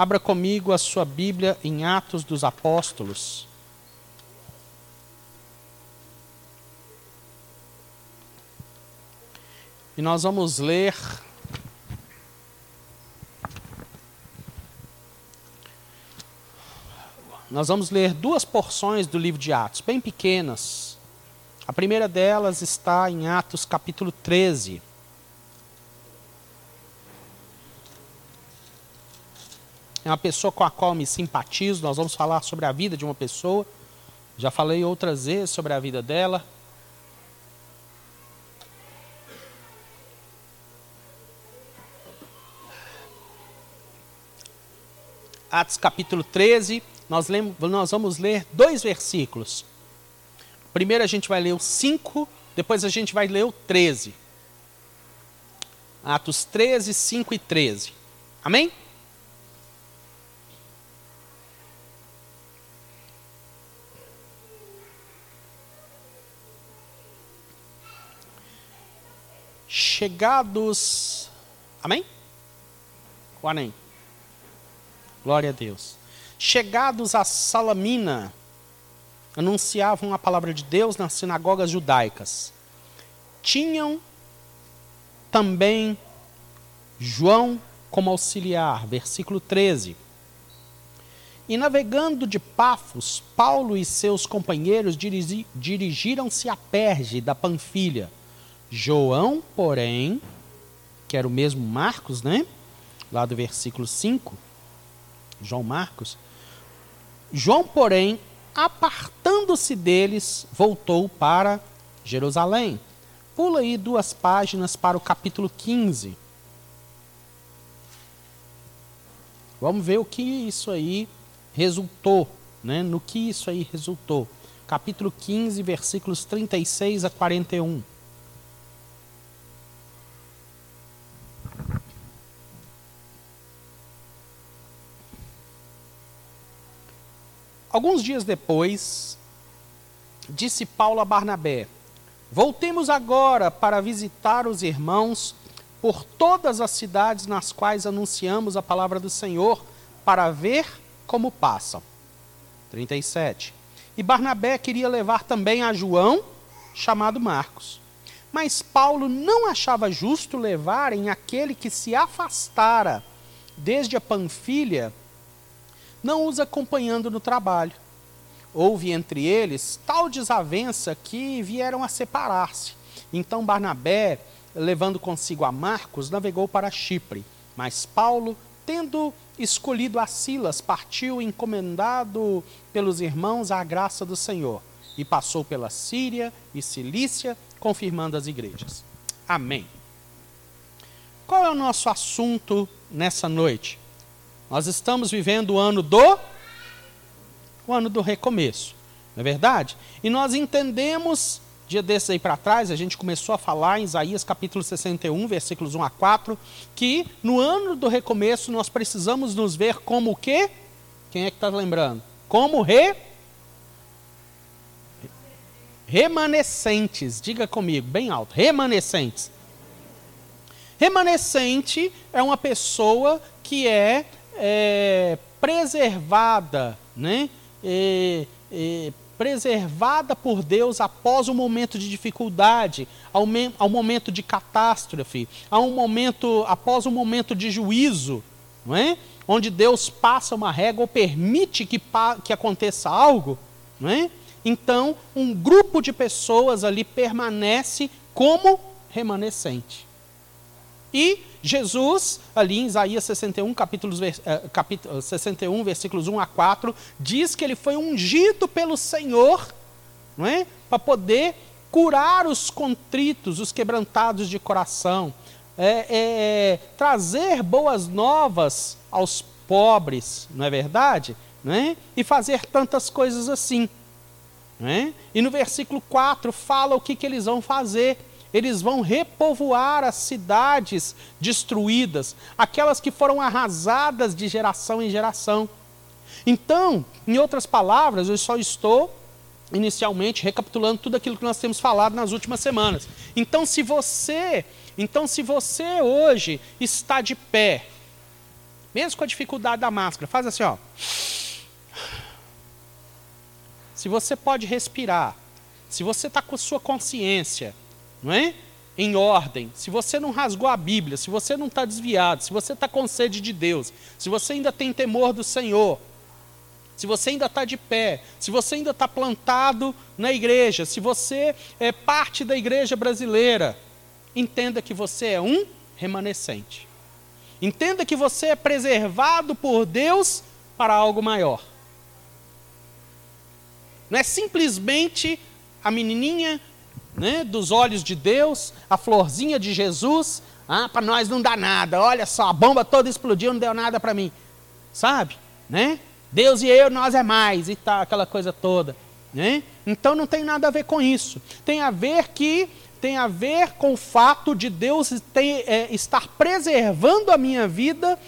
Abra comigo a sua Bíblia em Atos dos Apóstolos. E nós vamos ler Nós vamos ler duas porções do livro de Atos, bem pequenas. A primeira delas está em Atos capítulo 13. É uma pessoa com a qual me simpatizo. Nós vamos falar sobre a vida de uma pessoa. Já falei outras vezes sobre a vida dela. Atos capítulo 13, nós, lemos, nós vamos ler dois versículos. Primeiro a gente vai ler o 5, depois a gente vai ler o 13. Atos 13, 5 e 13. Amém? Chegados. Amém? O amém. Glória a Deus. Chegados a Salamina, anunciavam a palavra de Deus nas sinagogas judaicas. Tinham também João como auxiliar, versículo 13. E navegando de Pafos, Paulo e seus companheiros dirigi, dirigiram-se a Perge da Panfilha. João, porém, que era o mesmo Marcos, né? Lá do versículo 5, João Marcos, João, porém, apartando-se deles, voltou para Jerusalém. Pula aí duas páginas para o capítulo 15. Vamos ver o que isso aí resultou, né? No que isso aí resultou. Capítulo 15, versículos 36 a 41. Alguns dias depois, disse Paulo a Barnabé: Voltemos agora para visitar os irmãos por todas as cidades nas quais anunciamos a palavra do Senhor, para ver como passam. 37. E Barnabé queria levar também a João, chamado Marcos. Mas Paulo não achava justo levarem aquele que se afastara desde a Panfilha não os acompanhando no trabalho. Houve entre eles tal desavença que vieram a separar-se. Então Barnabé, levando consigo a Marcos, navegou para Chipre. Mas Paulo, tendo escolhido a Silas, partiu encomendado pelos irmãos à graça do Senhor e passou pela Síria e Cilícia, confirmando as igrejas. Amém. Qual é o nosso assunto nessa noite? Nós estamos vivendo o ano do o ano do recomeço, não é verdade? E nós entendemos, dia desses aí para trás, a gente começou a falar em Isaías capítulo 61, versículos 1 a 4, que no ano do recomeço nós precisamos nos ver como o quê? Quem é que está lembrando? Como re... Remanescentes, diga comigo, bem alto, remanescentes. Remanescente é uma pessoa que é é, preservada, né? É, é, preservada por Deus após o momento de dificuldade, ao, me, ao momento de catástrofe, ao momento, após o momento de juízo, não é? onde Deus passa uma régua ou permite que, que aconteça algo, não é? então um grupo de pessoas ali permanece como remanescente. E Jesus, ali em Isaías 61, capítulos, eh, capítulo 61, versículos 1 a 4, diz que ele foi ungido pelo Senhor, não é? Para poder curar os contritos, os quebrantados de coração, é, é, é, trazer boas novas aos pobres, não é verdade? Não é? E fazer tantas coisas assim. É? E no versículo 4 fala o que, que eles vão fazer eles vão repovoar as cidades destruídas, aquelas que foram arrasadas de geração em geração. Então, em outras palavras, eu só estou inicialmente recapitulando tudo aquilo que nós temos falado nas últimas semanas. Então, se você, então se você hoje está de pé, Mesmo com a dificuldade da máscara, faz assim, ó. Se você pode respirar, se você está com sua consciência, não é? Em ordem, se você não rasgou a Bíblia, se você não está desviado, se você está com sede de Deus, se você ainda tem temor do Senhor, se você ainda está de pé, se você ainda está plantado na igreja, se você é parte da igreja brasileira, entenda que você é um remanescente. Entenda que você é preservado por Deus para algo maior. Não é simplesmente a menininha né, dos olhos de Deus, a florzinha de Jesus. Ah, para nós não dá nada. Olha só, a bomba toda explodiu, não deu nada para mim. Sabe? Né? Deus e eu, nós é mais e tal, aquela coisa toda. Né? Então não tem nada a ver com isso. Tem a ver que tem a ver com o fato de Deus ter, é, estar preservando a minha vida,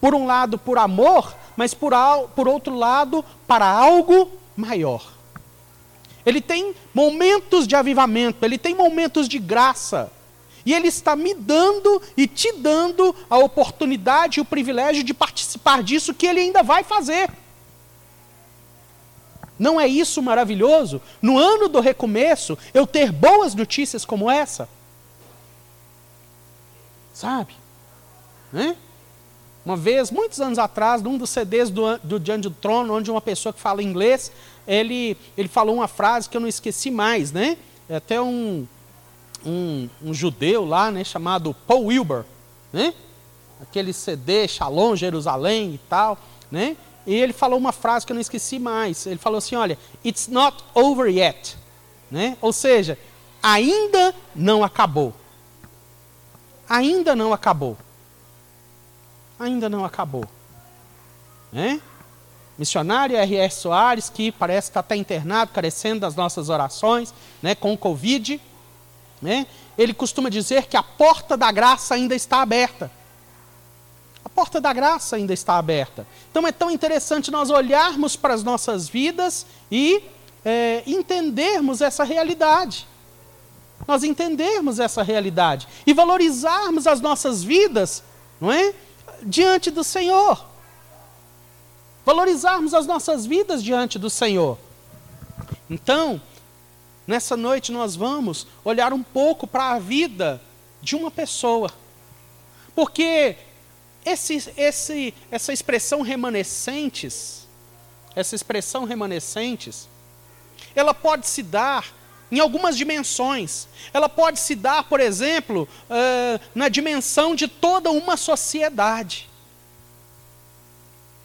por um lado por amor, mas por, por outro lado para algo maior. Ele tem momentos de avivamento, ele tem momentos de graça. E ele está me dando e te dando a oportunidade e o privilégio de participar disso que ele ainda vai fazer. Não é isso maravilhoso? No ano do recomeço, eu ter boas notícias como essa? Sabe? Né? Uma vez, muitos anos atrás, num dos CDs do, do Diante do Trono, onde uma pessoa que fala inglês, ele, ele falou uma frase que eu não esqueci mais, né? É até um, um, um judeu lá, né, chamado Paul Wilbur, né? Aquele CD Shalom Jerusalém e tal, né? E ele falou uma frase que eu não esqueci mais. Ele falou assim: olha, it's not over yet. Né? Ou seja, ainda não acabou. Ainda não acabou. Ainda não acabou. Né? Missionário R.S. Soares, que parece que está até internado, carecendo das nossas orações, né, com o Covid, né? ele costuma dizer que a porta da graça ainda está aberta. A porta da graça ainda está aberta. Então é tão interessante nós olharmos para as nossas vidas e é, entendermos essa realidade. Nós entendermos essa realidade e valorizarmos as nossas vidas, não é? Diante do Senhor. Valorizarmos as nossas vidas diante do Senhor. Então, nessa noite nós vamos olhar um pouco para a vida de uma pessoa. Porque esse, esse, essa expressão remanescentes, essa expressão remanescentes, ela pode se dar em algumas dimensões. Ela pode se dar, por exemplo, uh, na dimensão de toda uma sociedade.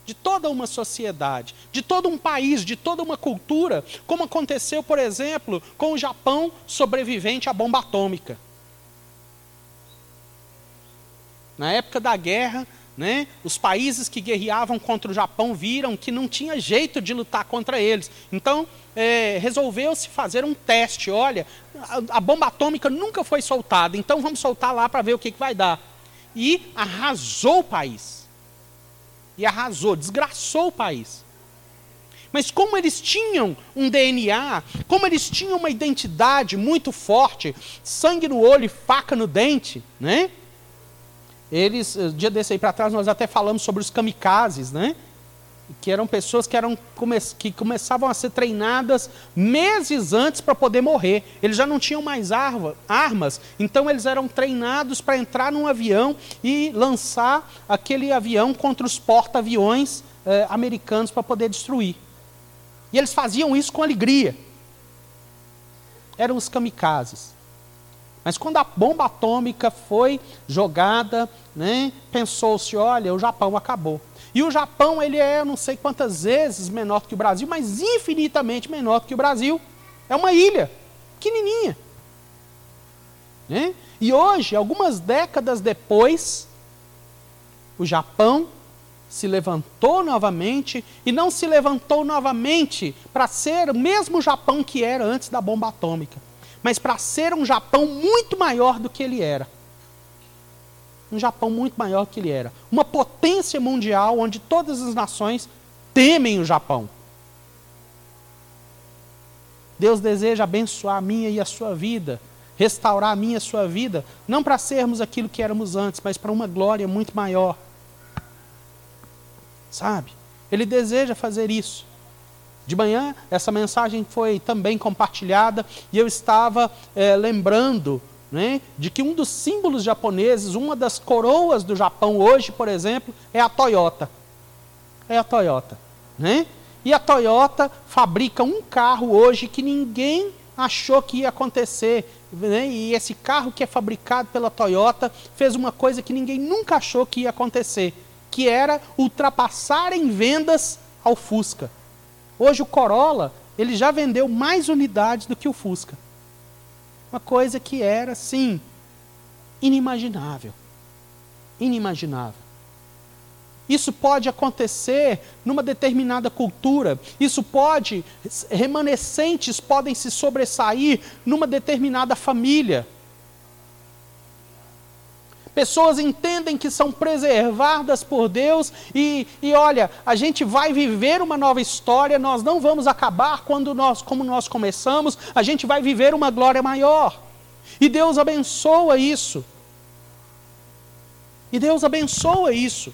De toda uma sociedade, de todo um país, de toda uma cultura, como aconteceu, por exemplo, com o Japão sobrevivente à bomba atômica. Na época da guerra, né, os países que guerreavam contra o Japão viram que não tinha jeito de lutar contra eles. Então, é, resolveu-se fazer um teste. Olha, a, a, bomba atômica nunca foi soltada, então vamos soltar lá para ver o que, que vai dar. E arrasou o país. E arrasou, desgraçou o país. Mas como eles tinham um DNA, como eles tinham uma identidade muito forte, sangue no olho e faca no dente, né? Eles, eh, dia desse aí para trás, nós até falamos sobre os kamikazes, né? Que eram pessoas que, eram, que começavam a ser treinadas meses antes para poder morrer. Eles já não tinham mais arma, armas, então eles eram treinados para entrar num avião e lançar aquele avião contra os porta-aviões eh, americanos para poder destruir. E eles faziam isso com alegria. Eram os kamikazes. Mas quando a bomba atômica foi jogada, né, pensou-se, olha, o Japão acabou. E o Japão, ele é não sei quantas vezes menor do que o Brasil, mas infinitamente menor do que o Brasil. É uma ilha, pequenininha. Né? E hoje, algumas décadas depois, o Japão se levantou novamente e não se levantou novamente para ser o mesmo Japão que era antes da bomba atômica mas para ser um Japão muito maior do que ele era. Um Japão muito maior que ele era. Uma potência mundial onde todas as nações temem o Japão. Deus deseja abençoar a minha e a sua vida, restaurar a minha e a sua vida, não para sermos aquilo que éramos antes, mas para uma glória muito maior. sabe? Ele deseja fazer isso. De manhã, essa mensagem foi também compartilhada e eu estava é, lembrando né, de que um dos símbolos japoneses, uma das coroas do Japão hoje, por exemplo, é a Toyota. É a Toyota. Né? E a Toyota fabrica um carro hoje que ninguém achou que ia acontecer. Né? E esse carro que é fabricado pela Toyota fez uma coisa que ninguém nunca achou que ia acontecer, que era ultrapassar em vendas ao Fusca. Hoje o Corolla, ele já vendeu mais unidades do que o Fusca. Uma coisa que era, sim, inimaginável. Inimaginável. Isso pode acontecer numa determinada cultura. Isso pode, remanescentes podem se sobressair numa determinada família. Pessoas entendem que são preservadas por Deus e, e olha, a gente vai viver uma nova história, nós não vamos acabar quando nós, como nós começamos, a gente vai viver uma glória maior. E Deus abençoa isso. E Deus abençoa isso.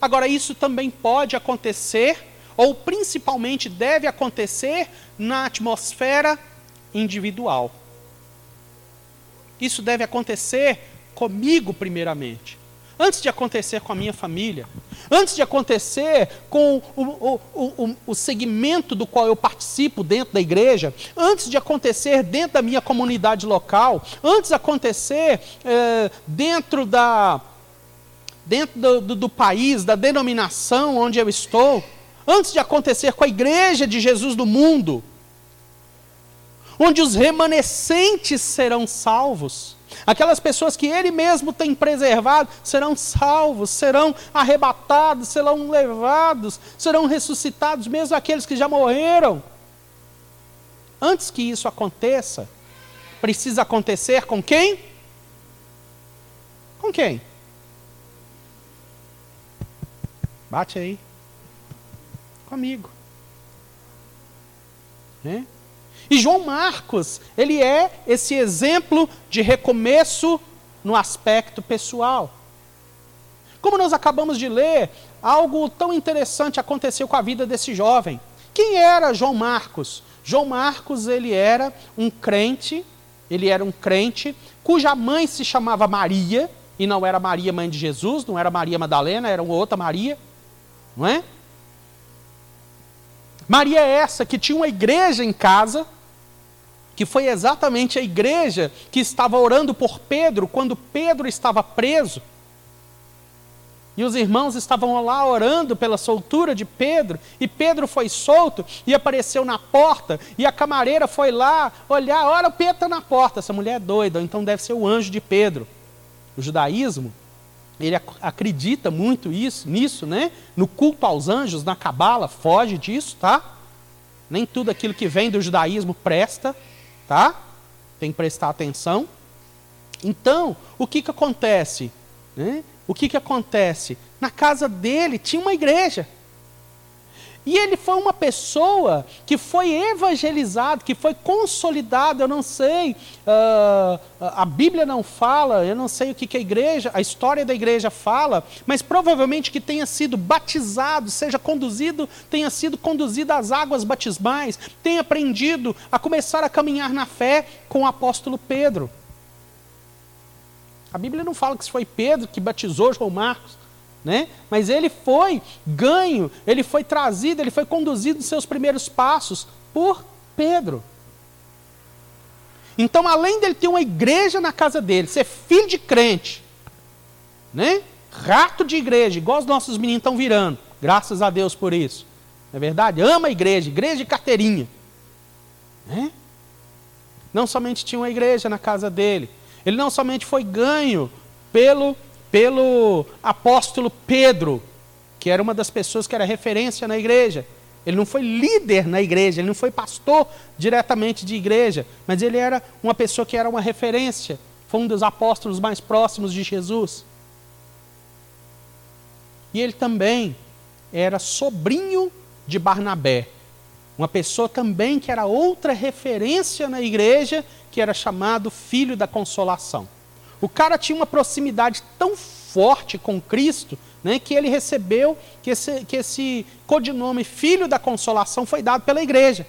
Agora, isso também pode acontecer, ou principalmente deve acontecer, na atmosfera individual. Isso deve acontecer comigo, primeiramente. Antes de acontecer com a minha família, antes de acontecer com o, o, o, o, segmento do qual eu participo dentro da igreja, antes de acontecer dentro da minha comunidade local, antes de acontecer é, dentro, da, dentro do, do, do país, da denominação onde eu estou, antes de acontecer com a igreja de Jesus do mundo, onde os remanescentes serão salvos. Aquelas pessoas que ele mesmo tem preservado serão salvos, serão arrebatados, serão levados, serão ressuscitados, mesmo aqueles que já morreram. Antes que isso aconteça, precisa acontecer com quem? Com quem? Bate aí. Comigo. Né? E João Marcos, ele é esse exemplo de recomeço no aspecto pessoal. Como nós acabamos de ler, algo tão interessante aconteceu com a vida desse jovem. Quem era João Marcos? João Marcos, ele era um crente, ele era um crente cuja mãe se chamava Maria, e não era Maria, mãe de Jesus, não era Maria Madalena, era uma outra Maria, não é? Maria é essa que tinha uma igreja em casa, que foi exatamente a igreja que estava orando por Pedro quando Pedro estava preso. E os irmãos estavam lá orando pela soltura de Pedro, e Pedro foi solto e apareceu na porta, e a camareira foi lá olhar, olha, o Pedro está na porta, essa mulher é doida, então deve ser o anjo de Pedro. O judaísmo, ele acredita muito isso, nisso, né? No culto aos anjos, na cabala, foge disso, tá? Nem tudo aquilo que vem do judaísmo presta tá? Tem que prestar atenção. Então, o que, que acontece? Né? O que, que acontece? Na casa dele tinha uma igreja. E ele foi uma pessoa que foi evangelizado, que foi consolidado. Eu não sei, uh, a Bíblia não fala, eu não sei o que, que a igreja, a história da igreja fala, mas provavelmente que tenha sido batizado, seja conduzido, tenha sido conduzido às águas batismais, tenha aprendido a começar a caminhar na fé com o apóstolo Pedro. A Bíblia não fala que foi Pedro que batizou João Marcos né? Mas ele foi ganho, ele foi trazido, ele foi conduzido nos seus primeiros passos por Pedro. Então, além dele ter uma igreja na casa dele, ser filho de crente, né? Rato de igreja, igual os nossos meninos estão virando. Graças a Deus por isso. Não é verdade? Ama a igreja, igreja de carteirinha. Né? Não somente tinha uma igreja na casa dele, ele não somente foi ganho pelo pelo apóstolo Pedro, que era uma das pessoas que era referência na igreja. Ele não foi líder na igreja, ele não foi pastor diretamente de igreja, mas ele era uma pessoa que era uma referência, foi um dos apóstolos mais próximos de Jesus. E ele também era sobrinho de Barnabé, uma pessoa também que era outra referência na igreja, que era chamado filho da consolação. O cara tinha uma proximidade tão forte com Cristo, né, que ele recebeu, que esse, que esse codinome Filho da Consolação foi dado pela igreja.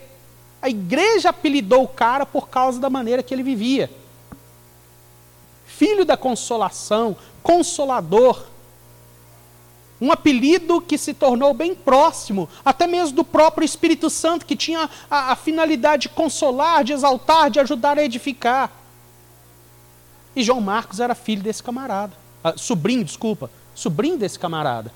A igreja apelidou o cara por causa da maneira que ele vivia. Filho da Consolação, Consolador. Um apelido que se tornou bem próximo, até mesmo do próprio Espírito Santo, que tinha a, a finalidade de consolar, de exaltar, de ajudar a edificar. E João Marcos era filho desse camarada. Ah, sobrinho, desculpa. Sobrinho desse camarada.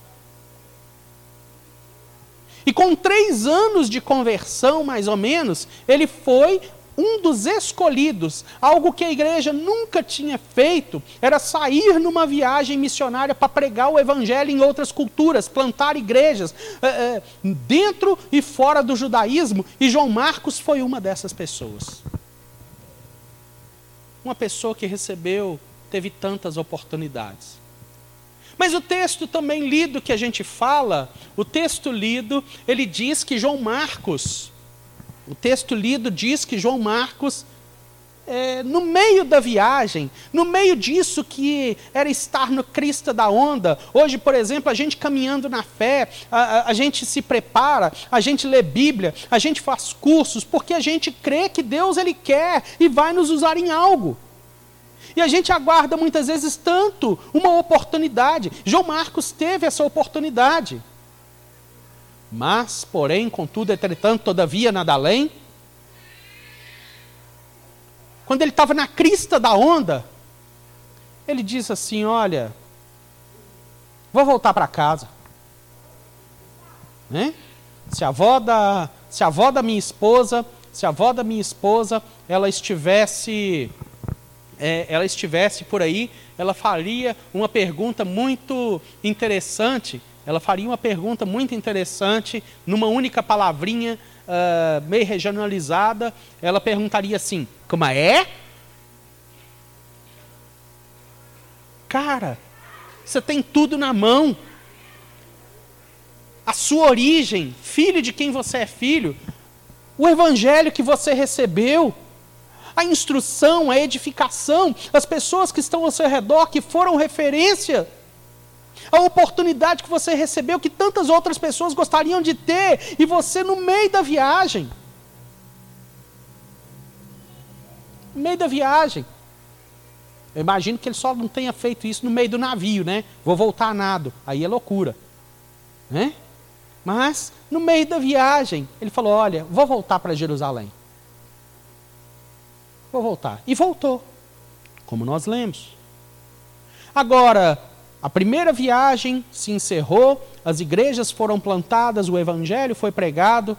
E com três anos de conversão, mais ou menos, ele foi um dos escolhidos. Algo que a igreja nunca tinha feito era sair numa viagem missionária para pregar o evangelho em outras culturas, plantar igrejas é, é, dentro e fora do judaísmo. E João Marcos foi uma dessas pessoas. Uma pessoa que recebeu, teve tantas oportunidades. Mas o texto também lido que a gente fala, o texto lido, ele diz que João Marcos, o texto lido diz que João Marcos, é, no meio da viagem, no meio disso que era estar no crista da onda, hoje, por exemplo, a gente caminhando na fé, a, a, a gente se prepara, a gente lê Bíblia, a gente faz cursos, porque a gente crê que Deus ele quer e vai nos usar em algo. E a gente aguarda muitas vezes tanto uma oportunidade. João Marcos teve essa oportunidade. Mas, porém, contudo, entretanto, todavia, nada além. Quando ele estava na crista da onda, ele diz assim: Olha, vou voltar para casa. Né? Se a avó da, se a avó da minha esposa, se a avó da minha esposa, ela estivesse é, ela estivesse por aí, ela faria uma pergunta muito interessante. Ela faria uma pergunta muito interessante, numa única palavrinha, uh, meio regionalizada. Ela perguntaria assim: Como é? Cara, você tem tudo na mão. A sua origem, filho de quem você é filho, o evangelho que você recebeu, a instrução, a edificação, as pessoas que estão ao seu redor, que foram referência, a oportunidade que você recebeu, que tantas outras pessoas gostariam de ter, e você no meio da viagem. No meio da viagem. Eu imagino que ele só não tenha feito isso no meio do navio, né? Vou voltar a nado. Aí é loucura. Né? Mas, no meio da viagem, ele falou: Olha, vou voltar para Jerusalém. Vou voltar. E voltou, como nós lemos. Agora, a primeira viagem se encerrou, as igrejas foram plantadas, o evangelho foi pregado,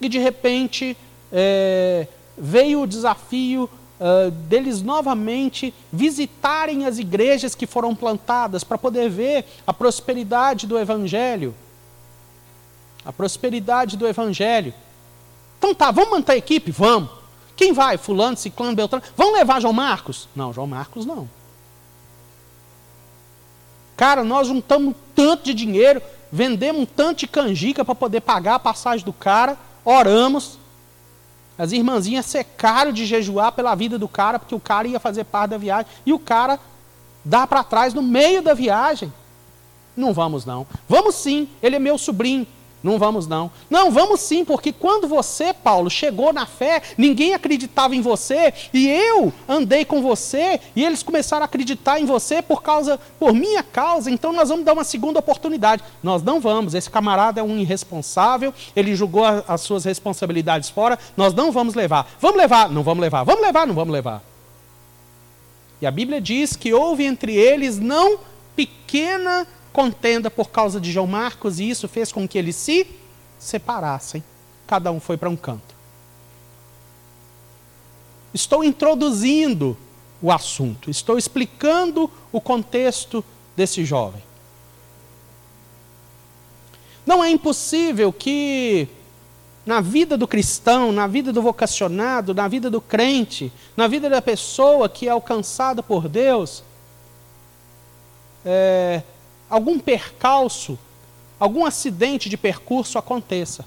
e de repente é, veio o desafio uh, deles novamente visitarem as igrejas que foram plantadas para poder ver a prosperidade do evangelho. A prosperidade do evangelho. Então tá, vamos manter a equipe? Vamos. Quem vai? Fulano, Ciclano, Beltrano. Vão levar João Marcos? Não, João Marcos não. Cara, nós juntamos tanto de dinheiro, vendemos um tanto de canjica para poder pagar a passagem do cara, oramos. As irmãzinhas secaram de jejuar pela vida do cara, porque o cara ia fazer parte da viagem. E o cara dá para trás no meio da viagem. Não vamos não. Vamos sim, ele é meu sobrinho. Não vamos não. Não, vamos sim, porque quando você, Paulo, chegou na fé, ninguém acreditava em você, e eu andei com você, e eles começaram a acreditar em você por causa, por minha causa, então nós vamos dar uma segunda oportunidade. Nós não vamos, esse camarada é um irresponsável, ele julgou a, as suas responsabilidades fora, nós não vamos levar. Vamos levar, não vamos levar. Vamos levar, não vamos levar. E a Bíblia diz que houve entre eles não pequena contenda por causa de João Marcos e isso fez com que eles se separassem. Cada um foi para um canto. Estou introduzindo o assunto, estou explicando o contexto desse jovem. Não é impossível que na vida do cristão, na vida do vocacionado, na vida do crente, na vida da pessoa que é alcançada por Deus, é, algum percalço, algum acidente de percurso aconteça.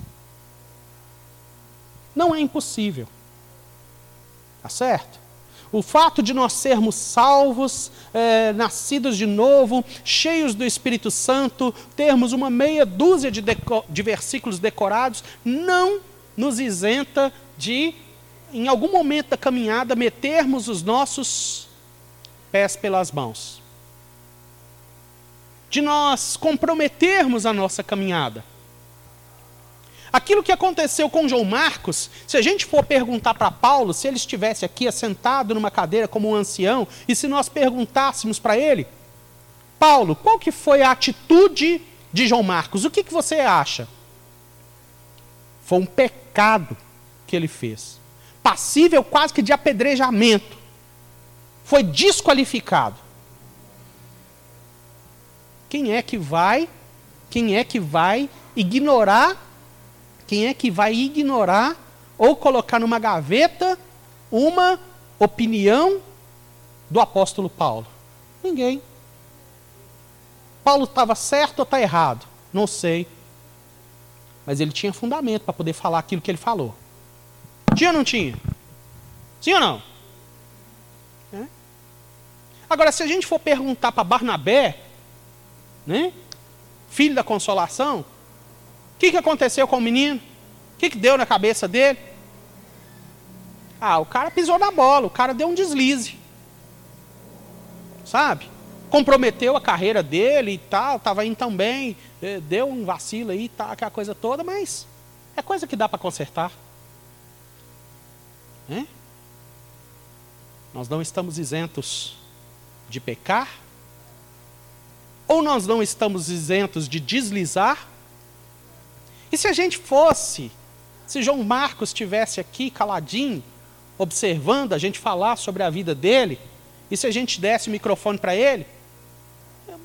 Não é impossível. Tá certo? O fato de nós sermos salvos, é, nascidos de novo, cheios do Espírito Santo, termos uma meia dúzia de, de versículos decorados, não nos isenta de, em algum momento da caminhada, metermos os nossos pés pelas mãos. De nós comprometermos a nossa caminhada. Aquilo que aconteceu com João Marcos, se a gente for perguntar para Paulo, se ele estivesse aqui assentado numa cadeira como um ancião, e se nós perguntássemos para ele, Paulo, qual que foi a atitude de João Marcos? O que, que você acha? Foi um pecado que ele fez. Passível quase que de apedrejamento. Foi desqualificado. Quem é que vai? Quem é que vai ignorar quem é que vai ignorar ou colocar numa gaveta uma opinião do apóstolo Paulo? Ninguém. Paulo estava certo ou está errado? Não sei. Mas ele tinha fundamento para poder falar aquilo que ele falou. Tinha ou não tinha? Sim ou não? É? Agora, se a gente for perguntar para Barnabé, né, filho da consolação, o que, que aconteceu com o menino? O que, que deu na cabeça dele? Ah, o cara pisou na bola, o cara deu um deslize. Sabe? Comprometeu a carreira dele e tal, estava indo tão bem, eh, deu um vacilo aí, tá, aquela coisa toda, mas é coisa que dá para consertar. É? Nós não estamos isentos de pecar, ou nós não estamos isentos de deslizar, e se a gente fosse, se João Marcos estivesse aqui caladinho, observando a gente falar sobre a vida dele, e se a gente desse o microfone para ele,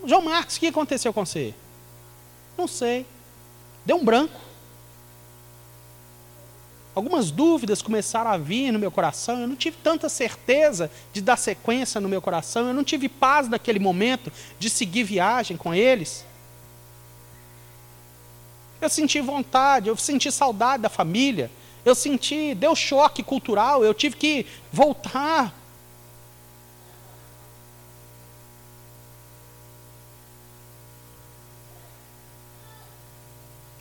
João Marcos, o que aconteceu com você? Não sei. Deu um branco. Algumas dúvidas começaram a vir no meu coração. Eu não tive tanta certeza de dar sequência no meu coração. Eu não tive paz naquele momento de seguir viagem com eles. Eu senti vontade, eu senti saudade da família, eu senti, deu choque cultural, eu tive que voltar.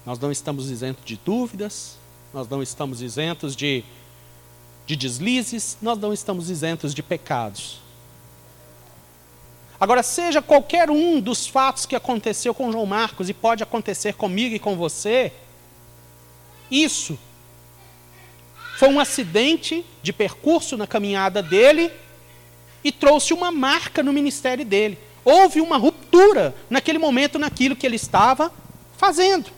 Nós não estamos isentos de dúvidas, nós não estamos isentos de, de deslizes, nós não estamos isentos de pecados. Agora, seja qualquer um dos fatos que aconteceu com João Marcos e pode acontecer comigo e com você, isso foi um acidente de percurso na caminhada dele e trouxe uma marca no ministério dele. Houve uma ruptura naquele momento naquilo que ele estava fazendo.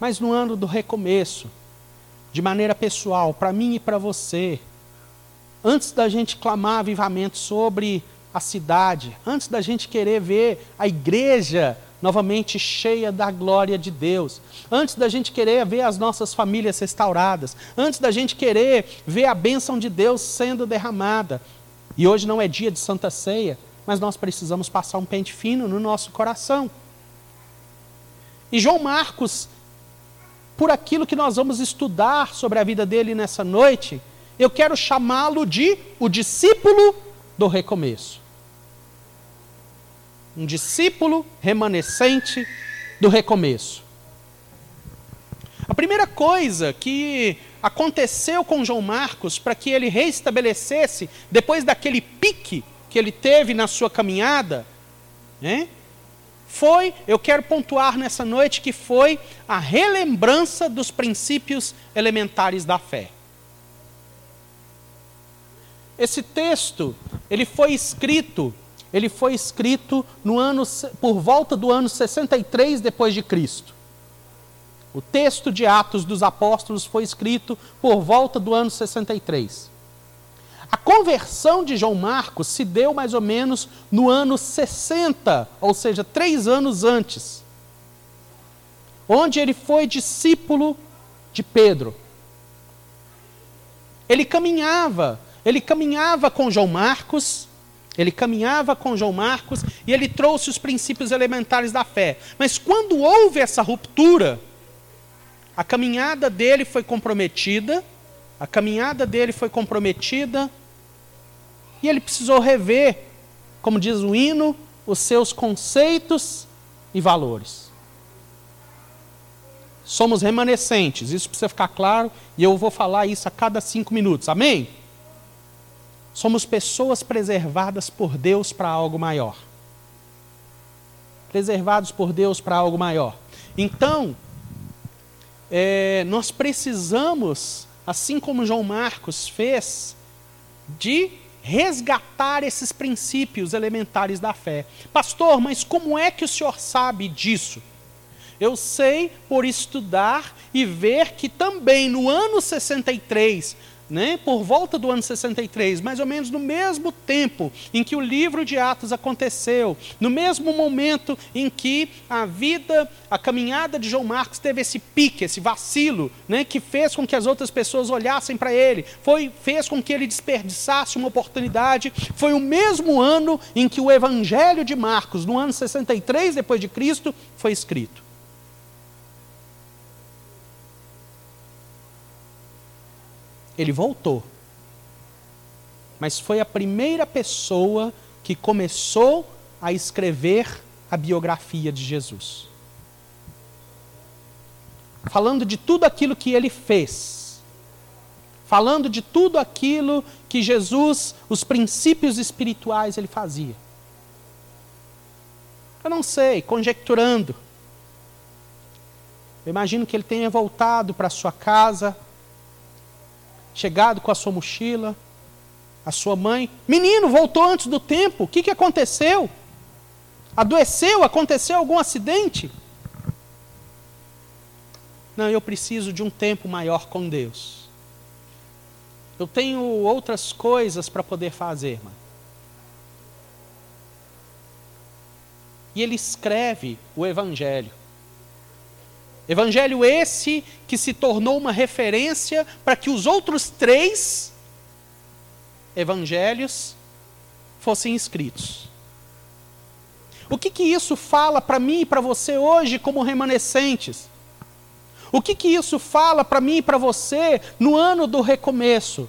Mas no ano do recomeço, de maneira pessoal, para mim e para você, antes da gente clamar vivamente sobre a cidade, antes da gente querer ver a igreja novamente cheia da glória de Deus, antes da gente querer ver as nossas famílias restauradas, antes da gente querer ver a bênção de Deus sendo derramada. E hoje não é dia de Santa Ceia, mas nós precisamos passar um pente fino no nosso coração. E João Marcos por aquilo que nós vamos estudar sobre a vida dele nessa noite, eu quero chamá-lo de o discípulo do recomeço. Um discípulo remanescente do recomeço. A primeira coisa que aconteceu com João Marcos para que ele reestabelecesse, depois daquele pique que ele teve na sua caminhada, né? Foi, eu quero pontuar nessa noite que foi a relembrança dos princípios elementares da fé. Esse texto, ele foi escrito, ele foi escrito no ano por volta do ano 63 depois de Cristo. O texto de Atos dos Apóstolos foi escrito por volta do ano 63. A conversão de João Marcos se deu mais ou menos no ano 60, ou seja, três anos antes, onde ele foi discípulo de Pedro. Ele caminhava, ele caminhava com João Marcos, ele caminhava com João Marcos e ele trouxe os princípios elementares da fé. Mas quando houve essa ruptura, a caminhada dele foi comprometida, a caminhada dele foi comprometida, e ele precisou rever, como diz o hino, os seus conceitos e valores. Somos remanescentes, isso precisa ficar claro, e eu vou falar isso a cada cinco minutos, amém? Somos pessoas preservadas por Deus para algo maior. Preservados por Deus para algo maior. Então, é, nós precisamos, assim como João Marcos fez, de resgatar esses princípios elementares da fé. Pastor, mas como é que o senhor sabe disso? Eu sei por estudar e ver que também no ano 63 né, por volta do ano 63, mais ou menos no mesmo tempo em que o livro de Atos aconteceu, no mesmo momento em que a vida, a caminhada de João Marcos teve esse pique, esse vacilo, né, que fez com que as outras pessoas olhassem para ele, foi, fez com que ele desperdiçasse uma oportunidade. Foi o mesmo ano em que o Evangelho de Marcos, no ano 63 depois de Cristo, foi escrito. Ele voltou. Mas foi a primeira pessoa que começou a escrever a biografia de Jesus. Falando de tudo aquilo que ele fez. Falando de tudo aquilo que Jesus, os princípios espirituais, ele fazia. Eu não sei, conjecturando. Eu imagino que ele tenha voltado para sua casa chegado com a sua mochila, a sua mãe. Menino, voltou antes do tempo. O que, que aconteceu? Adoeceu? Aconteceu algum acidente? Não, eu preciso de um tempo maior com Deus. Eu tenho outras coisas para poder fazer, mano. E ele escreve o Evangelho. Evangelho esse que se tornou uma referência para que os outros três evangelhos fossem escritos. O que, que isso fala para mim e para você hoje como remanescentes? O que, que isso fala para mim e para você no ano do recomeço?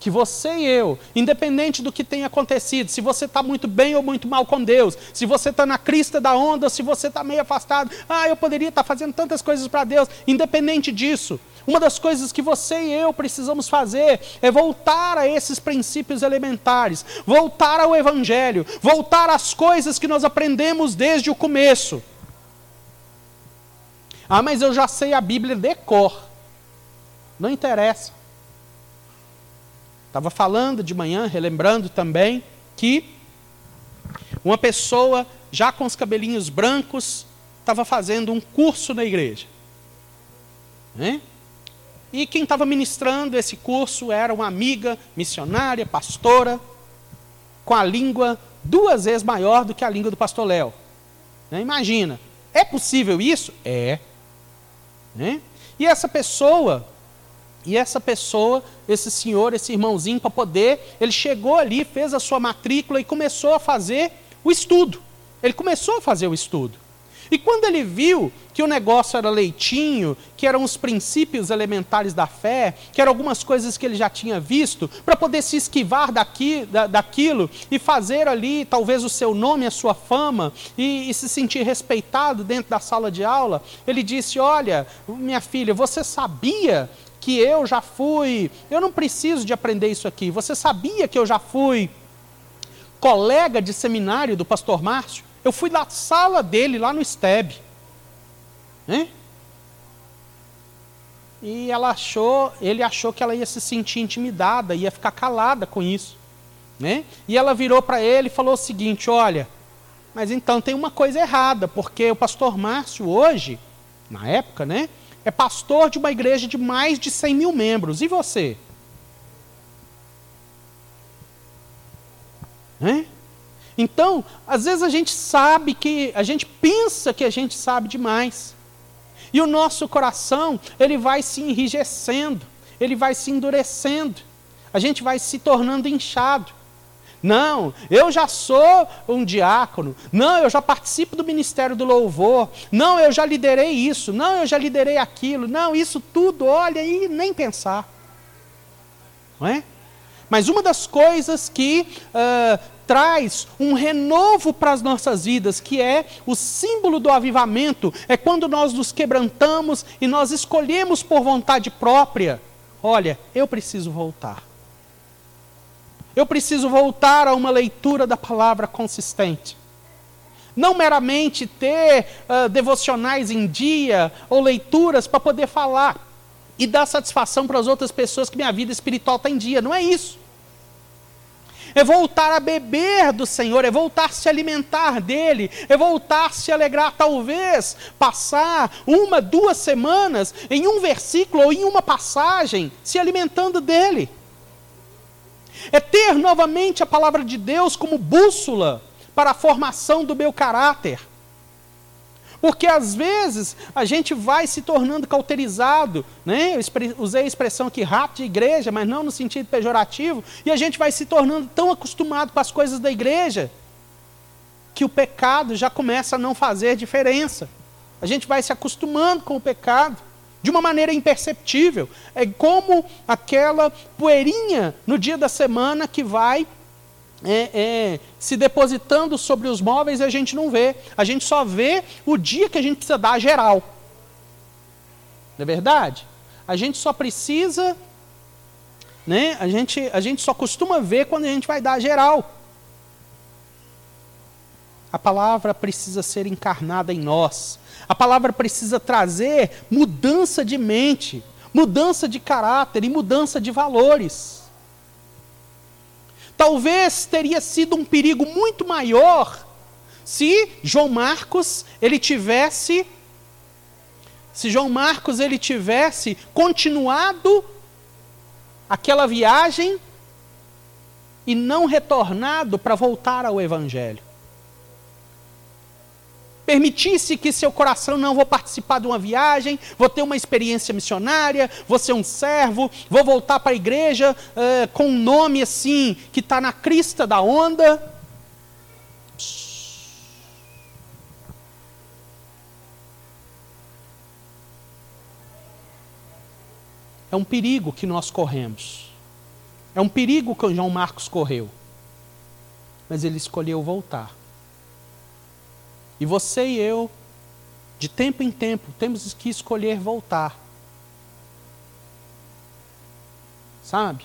Que você e eu, independente do que tenha acontecido, se você está muito bem ou muito mal com Deus, se você está na crista da onda, se você está meio afastado, ah, eu poderia estar tá fazendo tantas coisas para Deus, independente disso, uma das coisas que você e eu precisamos fazer é voltar a esses princípios elementares, voltar ao Evangelho, voltar às coisas que nós aprendemos desde o começo. Ah, mas eu já sei a Bíblia de cor. Não interessa. Estava falando de manhã, relembrando também, que uma pessoa já com os cabelinhos brancos estava fazendo um curso na igreja. Né? E quem estava ministrando esse curso era uma amiga missionária, pastora, com a língua duas vezes maior do que a língua do pastor Léo. Né? Imagina, é possível isso? É. Né? E essa pessoa e essa pessoa, esse senhor, esse irmãozinho, para poder, ele chegou ali, fez a sua matrícula e começou a fazer o estudo. Ele começou a fazer o estudo. E quando ele viu que o negócio era leitinho, que eram os princípios elementares da fé, que eram algumas coisas que ele já tinha visto, para poder se esquivar daqui, da, daquilo e fazer ali talvez o seu nome, a sua fama, e, e se sentir respeitado dentro da sala de aula, ele disse: Olha, minha filha, você sabia que eu já fui, eu não preciso de aprender isso aqui. Você sabia que eu já fui colega de seminário do pastor Márcio? Eu fui na sala dele, lá no STEB. Né? E ela achou, ele achou que ela ia se sentir intimidada, ia ficar calada com isso. Né? E ela virou para ele e falou o seguinte: olha, mas então tem uma coisa errada, porque o pastor Márcio hoje, na época, né? É pastor de uma igreja de mais de 100 mil membros. E você? Então, às vezes a gente sabe que, a gente pensa que a gente sabe demais. E o nosso coração, ele vai se enrijecendo, ele vai se endurecendo, a gente vai se tornando inchado. Não, eu já sou um diácono. Não, eu já participo do ministério do louvor. Não, eu já liderei isso. Não, eu já liderei aquilo. Não, isso tudo, olha, e nem pensar. Não é? Mas uma das coisas que uh, traz um renovo para as nossas vidas, que é o símbolo do avivamento, é quando nós nos quebrantamos e nós escolhemos por vontade própria: olha, eu preciso voltar. Eu preciso voltar a uma leitura da palavra consistente. Não meramente ter uh, devocionais em dia ou leituras para poder falar e dar satisfação para as outras pessoas que minha vida espiritual está em dia. Não é isso. É voltar a beber do Senhor, é voltar a se alimentar dele, é voltar a se alegrar. Talvez passar uma, duas semanas em um versículo ou em uma passagem se alimentando dele é ter novamente a palavra de Deus como bússola para a formação do meu caráter. Porque às vezes a gente vai se tornando cauterizado, né? Eu usei a expressão aqui rato de igreja, mas não no sentido pejorativo, e a gente vai se tornando tão acostumado com as coisas da igreja que o pecado já começa a não fazer diferença. A gente vai se acostumando com o pecado de uma maneira imperceptível. É como aquela poeirinha no dia da semana que vai é, é, se depositando sobre os móveis e a gente não vê. A gente só vê o dia que a gente precisa dar geral. Não é verdade? A gente só precisa. Né? A, gente, a gente só costuma ver quando a gente vai dar geral. A palavra precisa ser encarnada em nós. A palavra precisa trazer mudança de mente, mudança de caráter e mudança de valores. Talvez teria sido um perigo muito maior se João Marcos ele tivesse se João Marcos ele tivesse continuado aquela viagem e não retornado para voltar ao evangelho permitisse que seu coração, não, vou participar de uma viagem, vou ter uma experiência missionária, vou ser um servo, vou voltar para a igreja uh, com um nome assim, que está na crista da onda. É um perigo que nós corremos. É um perigo que o João Marcos correu. Mas ele escolheu voltar. E você e eu, de tempo em tempo, temos que escolher voltar. Sabe?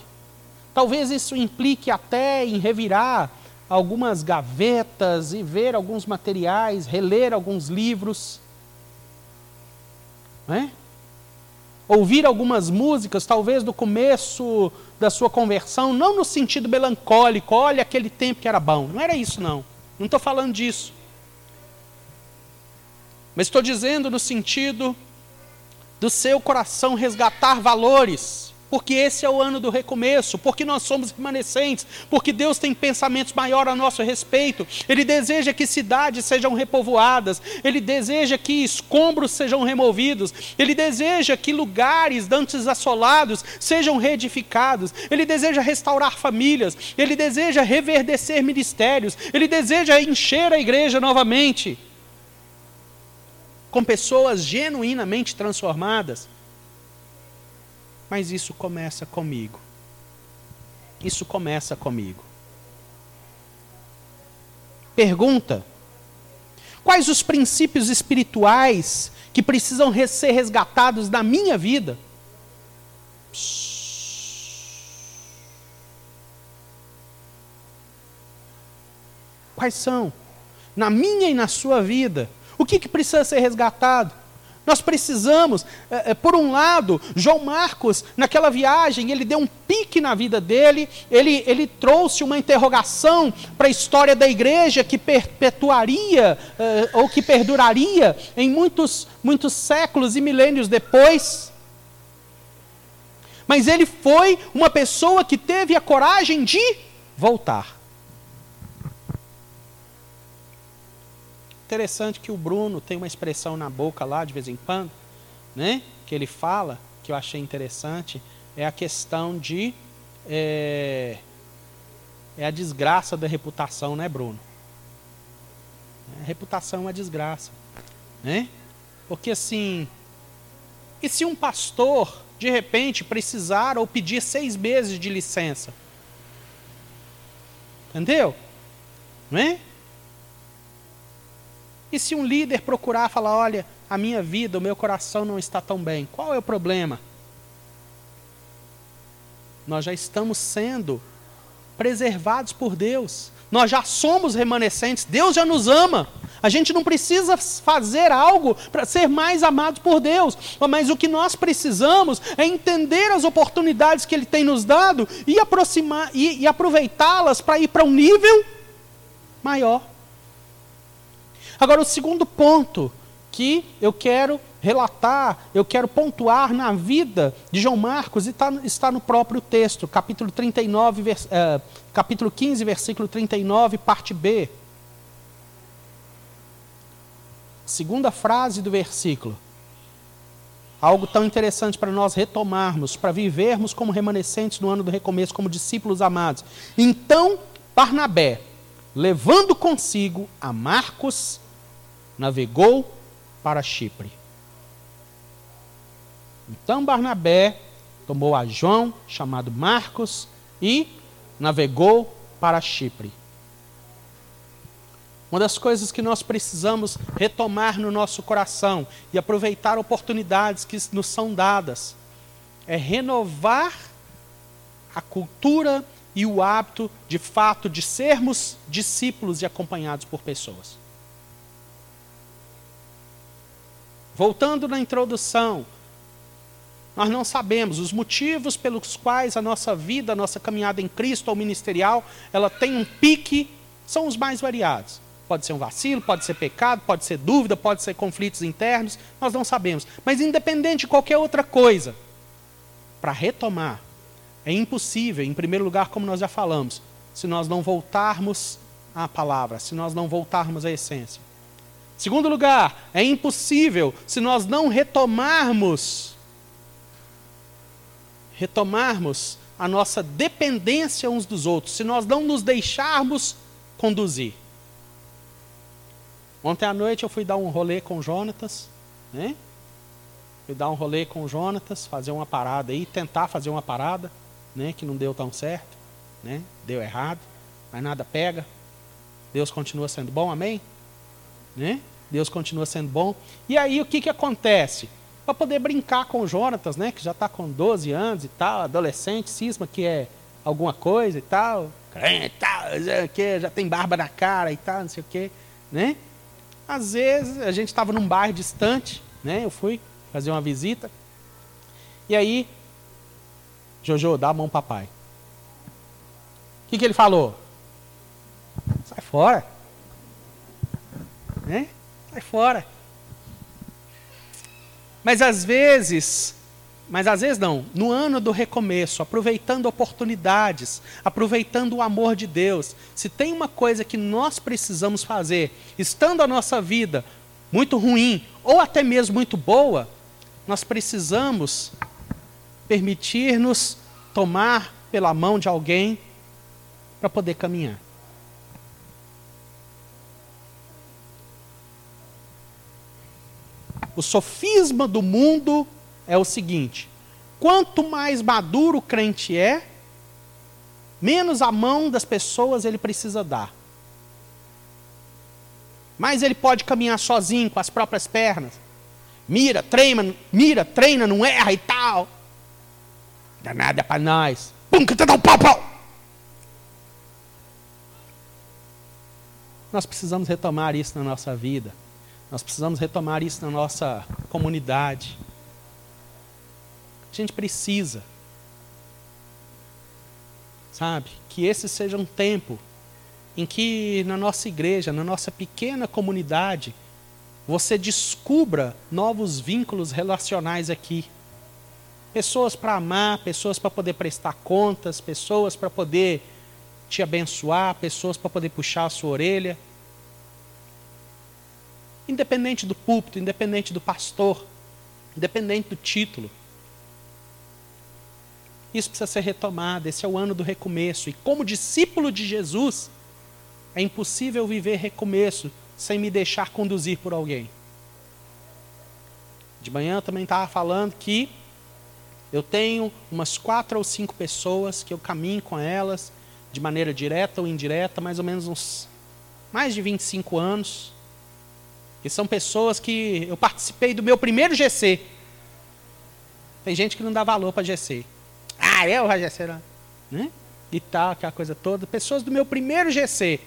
Talvez isso implique até em revirar algumas gavetas e ver alguns materiais, reler alguns livros. Né? Ouvir algumas músicas, talvez do começo da sua conversão, não no sentido melancólico, olha aquele tempo que era bom. Não era isso, não. Não estou falando disso. Mas estou dizendo no sentido do seu coração resgatar valores, porque esse é o ano do recomeço, porque nós somos remanescentes, porque Deus tem pensamentos maiores a nosso respeito. Ele deseja que cidades sejam repovoadas, ele deseja que escombros sejam removidos, ele deseja que lugares dantes assolados sejam reedificados, ele deseja restaurar famílias, ele deseja reverdecer ministérios, ele deseja encher a igreja novamente com pessoas genuinamente transformadas. Mas isso começa comigo. Isso começa comigo. Pergunta: quais os princípios espirituais que precisam ser resgatados na minha vida? Quais são? Na minha e na sua vida o que, que precisa ser resgatado? Nós precisamos, é, é, por um lado, João Marcos, naquela viagem, ele deu um pique na vida dele, ele, ele trouxe uma interrogação para a história da igreja que perpetuaria, é, ou que perduraria em muitos, muitos séculos e milênios depois. Mas ele foi uma pessoa que teve a coragem de voltar. Interessante que o Bruno tem uma expressão na boca lá de vez em quando, né? Que ele fala, que eu achei interessante, é a questão de é, é a desgraça da reputação, né, Bruno? A reputação é uma desgraça, né? Porque assim, e se um pastor de repente precisar ou pedir seis meses de licença? Entendeu? Não é? E se um líder procurar falar, olha, a minha vida, o meu coração não está tão bem, qual é o problema? Nós já estamos sendo preservados por Deus. Nós já somos remanescentes. Deus já nos ama. A gente não precisa fazer algo para ser mais amados por Deus, mas o que nós precisamos é entender as oportunidades que Ele tem nos dado e aproximar e, e aproveitá-las para ir para um nível maior. Agora, o segundo ponto que eu quero relatar, eu quero pontuar na vida de João Marcos, e tá, está no próprio texto, capítulo, 39, vers, uh, capítulo 15, versículo 39, parte B. Segunda frase do versículo. Algo tão interessante para nós retomarmos, para vivermos como remanescentes no ano do recomeço, como discípulos amados. Então, Barnabé, levando consigo a Marcos, navegou para Chipre. Então Barnabé tomou a João, chamado Marcos, e navegou para Chipre. Uma das coisas que nós precisamos retomar no nosso coração e aproveitar oportunidades que nos são dadas é renovar a cultura e o hábito, de fato, de sermos discípulos e acompanhados por pessoas. Voltando na introdução, nós não sabemos os motivos pelos quais a nossa vida, a nossa caminhada em Cristo ou ministerial, ela tem um pique, são os mais variados. Pode ser um vacilo, pode ser pecado, pode ser dúvida, pode ser conflitos internos, nós não sabemos. Mas independente de qualquer outra coisa, para retomar, é impossível, em primeiro lugar, como nós já falamos, se nós não voltarmos à palavra, se nós não voltarmos à essência. Segundo lugar, é impossível se nós não retomarmos retomarmos a nossa dependência uns dos outros, se nós não nos deixarmos conduzir. Ontem à noite eu fui dar um rolê com o Jonatas, né? Fui dar um rolê com o Jonatas, fazer uma parada aí, tentar fazer uma parada, né? Que não deu tão certo, né? Deu errado, mas nada pega. Deus continua sendo bom, amém? Né? Deus continua sendo bom. E aí o que, que acontece? Para poder brincar com o Jonatas, né? Que já está com 12 anos e tal, adolescente, cisma que é alguma coisa e tal, crente, tal, que já tem barba na cara e tal, não sei o quê, né? Às vezes a gente estava num bairro distante, né? Eu fui fazer uma visita. E aí, Jojo, dá a mão papai. O que, que ele falou? Sai fora. Né? Sai fora. Mas às vezes mas às vezes não. No ano do recomeço, aproveitando oportunidades, aproveitando o amor de Deus, se tem uma coisa que nós precisamos fazer, estando a nossa vida muito ruim ou até mesmo muito boa, nós precisamos permitir-nos tomar pela mão de alguém para poder caminhar. O sofisma do mundo é o seguinte: quanto mais maduro o crente é, menos a mão das pessoas ele precisa dar. Mais ele pode caminhar sozinho com as próprias pernas. Mira, treina, mira, treina, não erra e tal. Dá nada para nós. Pum, que dá um pau, pau. Nós precisamos retomar isso na nossa vida. Nós precisamos retomar isso na nossa comunidade. A gente precisa. Sabe? Que esse seja um tempo em que na nossa igreja, na nossa pequena comunidade, você descubra novos vínculos relacionais aqui. Pessoas para amar, pessoas para poder prestar contas, pessoas para poder te abençoar, pessoas para poder puxar a sua orelha. Independente do púlpito, independente do pastor, independente do título. Isso precisa ser retomado. Esse é o ano do recomeço. E como discípulo de Jesus, é impossível viver recomeço sem me deixar conduzir por alguém. De manhã eu também estava falando que eu tenho umas quatro ou cinco pessoas que eu caminho com elas de maneira direta ou indireta, mais ou menos uns mais de 25 anos. Que são pessoas que eu participei do meu primeiro GC. Tem gente que não dá valor para GC. Ah, eu GC, né? E tal, aquela coisa toda. Pessoas do meu primeiro GC.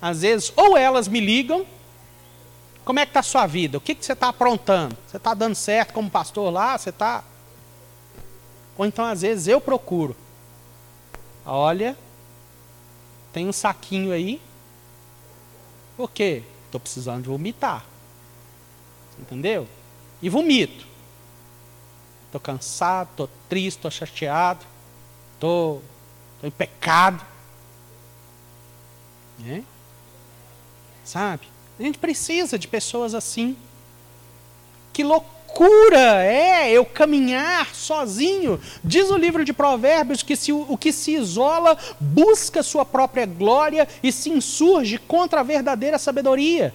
Às vezes, ou elas me ligam, como é que está a sua vida? O que, que você está aprontando? Você está dando certo como pastor lá? Você está ou então, às vezes, eu procuro. Olha, tem um saquinho aí. Por quê? Estou precisando de vomitar. Entendeu? E vomito. Estou cansado, estou triste, estou chateado, estou em pecado. É? Sabe? A gente precisa de pessoas assim. Que loucura loucura é eu caminhar sozinho. Diz o livro de Provérbios que se, o que se isola busca sua própria glória e se insurge contra a verdadeira sabedoria.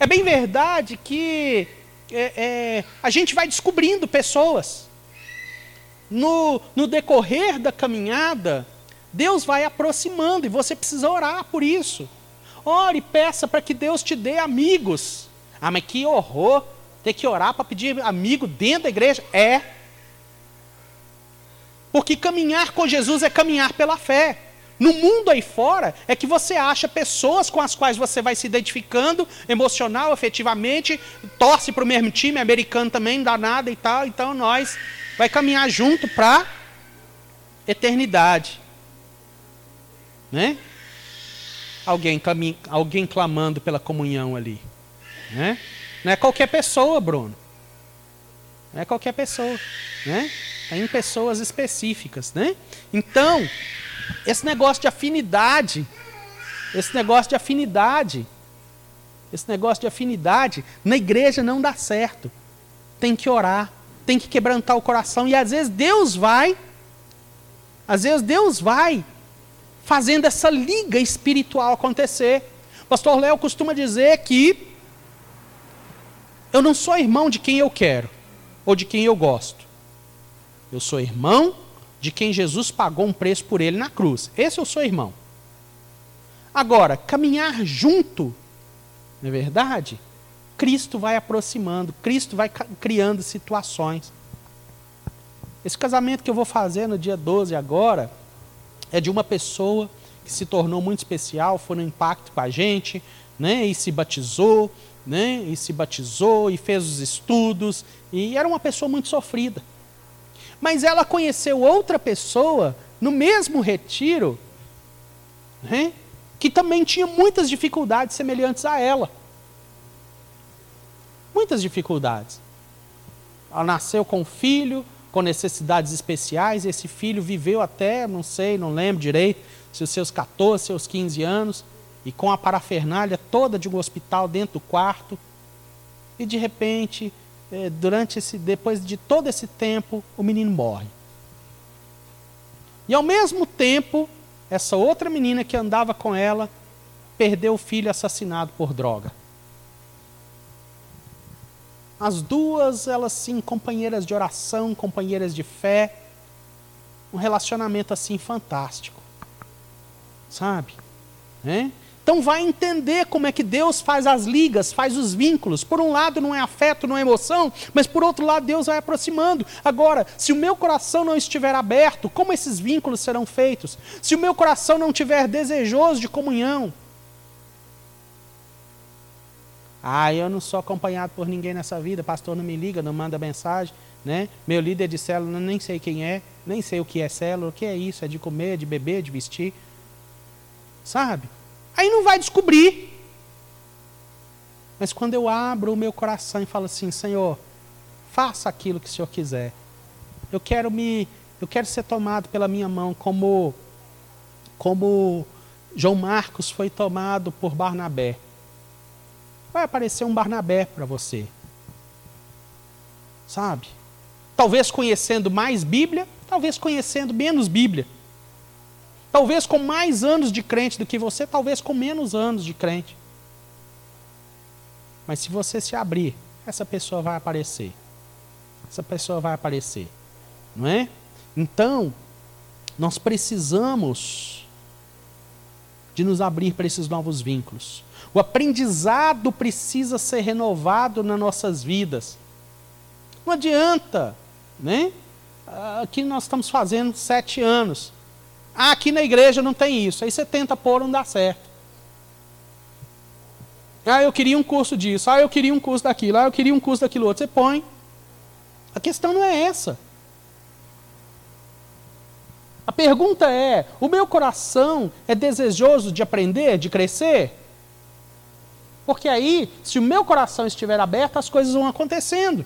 É bem verdade que é, é, a gente vai descobrindo pessoas. No, no decorrer da caminhada, Deus vai aproximando e você precisa orar por isso. Ore e peça para que Deus te dê amigos. Ah, mas que horror! Ter que orar para pedir amigo dentro da igreja? É. Porque caminhar com Jesus é caminhar pela fé. No mundo aí fora é que você acha pessoas com as quais você vai se identificando emocional, efetivamente, torce para o mesmo time, americano também, não dá nada e tal. Então nós vai caminhar junto para eternidade. Né? Alguém, alguém clamando pela comunhão ali. Né? Não é qualquer pessoa, Bruno. Não é qualquer pessoa, né? Tem pessoas específicas, né? Então, esse negócio de afinidade, esse negócio de afinidade, esse negócio de afinidade, na igreja não dá certo. Tem que orar, tem que quebrantar o coração e às vezes Deus vai, às vezes Deus vai fazendo essa liga espiritual acontecer. Pastor Léo costuma dizer que eu não sou irmão de quem eu quero ou de quem eu gosto. Eu sou irmão de quem Jesus pagou um preço por ele na cruz. Esse eu sou irmão. Agora, caminhar junto, não é verdade? Cristo vai aproximando, Cristo vai criando situações. Esse casamento que eu vou fazer no dia 12 agora é de uma pessoa que se tornou muito especial, foi no impacto com a gente, né, e se batizou, né? E se batizou e fez os estudos e era uma pessoa muito sofrida. Mas ela conheceu outra pessoa no mesmo retiro, né? Que também tinha muitas dificuldades semelhantes a ela. Muitas dificuldades. Ela nasceu com um filho com necessidades especiais, esse filho viveu até, não sei, não lembro direito, se os seus 14, seus 15 anos e com a parafernália toda de um hospital dentro do quarto. E de repente, eh, durante esse, depois de todo esse tempo, o menino morre. E ao mesmo tempo, essa outra menina que andava com ela perdeu o filho assassinado por droga. As duas, elas sim, companheiras de oração, companheiras de fé, um relacionamento assim fantástico. Sabe? Né? Então vai entender como é que Deus faz as ligas, faz os vínculos. Por um lado não é afeto, não é emoção, mas por outro lado Deus vai aproximando. Agora, se o meu coração não estiver aberto, como esses vínculos serão feitos? Se o meu coração não estiver desejoso de comunhão, ah, eu não sou acompanhado por ninguém nessa vida, pastor não me liga, não manda mensagem, né? Meu líder de célula, nem sei quem é, nem sei o que é célula, o que é isso? É de comer, de beber, de vestir. Sabe? Aí não vai descobrir. Mas quando eu abro o meu coração e falo assim, Senhor, faça aquilo que o Senhor quiser. Eu quero me, eu quero ser tomado pela minha mão como como João Marcos foi tomado por Barnabé. Vai aparecer um Barnabé para você. Sabe? Talvez conhecendo mais Bíblia, talvez conhecendo menos Bíblia. Talvez com mais anos de crente do que você, talvez com menos anos de crente. Mas se você se abrir, essa pessoa vai aparecer. Essa pessoa vai aparecer. Não é? Então, nós precisamos de nos abrir para esses novos vínculos. O aprendizado precisa ser renovado nas nossas vidas. Não adianta, né? Aqui nós estamos fazendo sete anos. Ah, aqui na igreja não tem isso. Aí você tenta pôr, não dá certo. Ah, eu queria um curso disso. Ah, eu queria um curso daquilo. Ah, eu queria um curso daquilo outro. Você põe. A questão não é essa. A pergunta é: o meu coração é desejoso de aprender, de crescer? Porque aí, se o meu coração estiver aberto, as coisas vão acontecendo.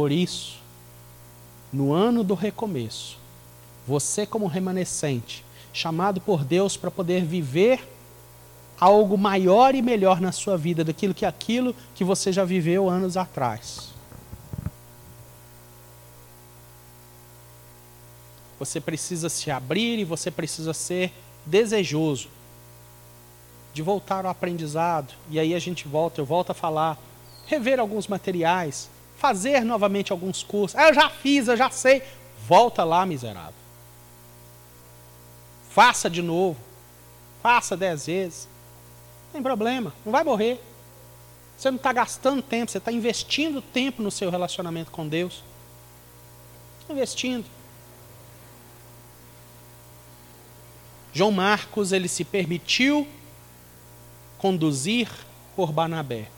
Por isso, no ano do recomeço, você, como remanescente, chamado por Deus para poder viver algo maior e melhor na sua vida daquilo que aquilo que você já viveu anos atrás. Você precisa se abrir e você precisa ser desejoso de voltar ao aprendizado. E aí a gente volta, eu volto a falar, rever alguns materiais, fazer novamente alguns cursos. Ah, eu já fiz, eu já sei. Volta lá, miserável. Faça de novo. Faça dez vezes. Não tem problema, não vai morrer. Você não está gastando tempo, você está investindo tempo no seu relacionamento com Deus. Investindo. João Marcos, ele se permitiu conduzir por Barnabé.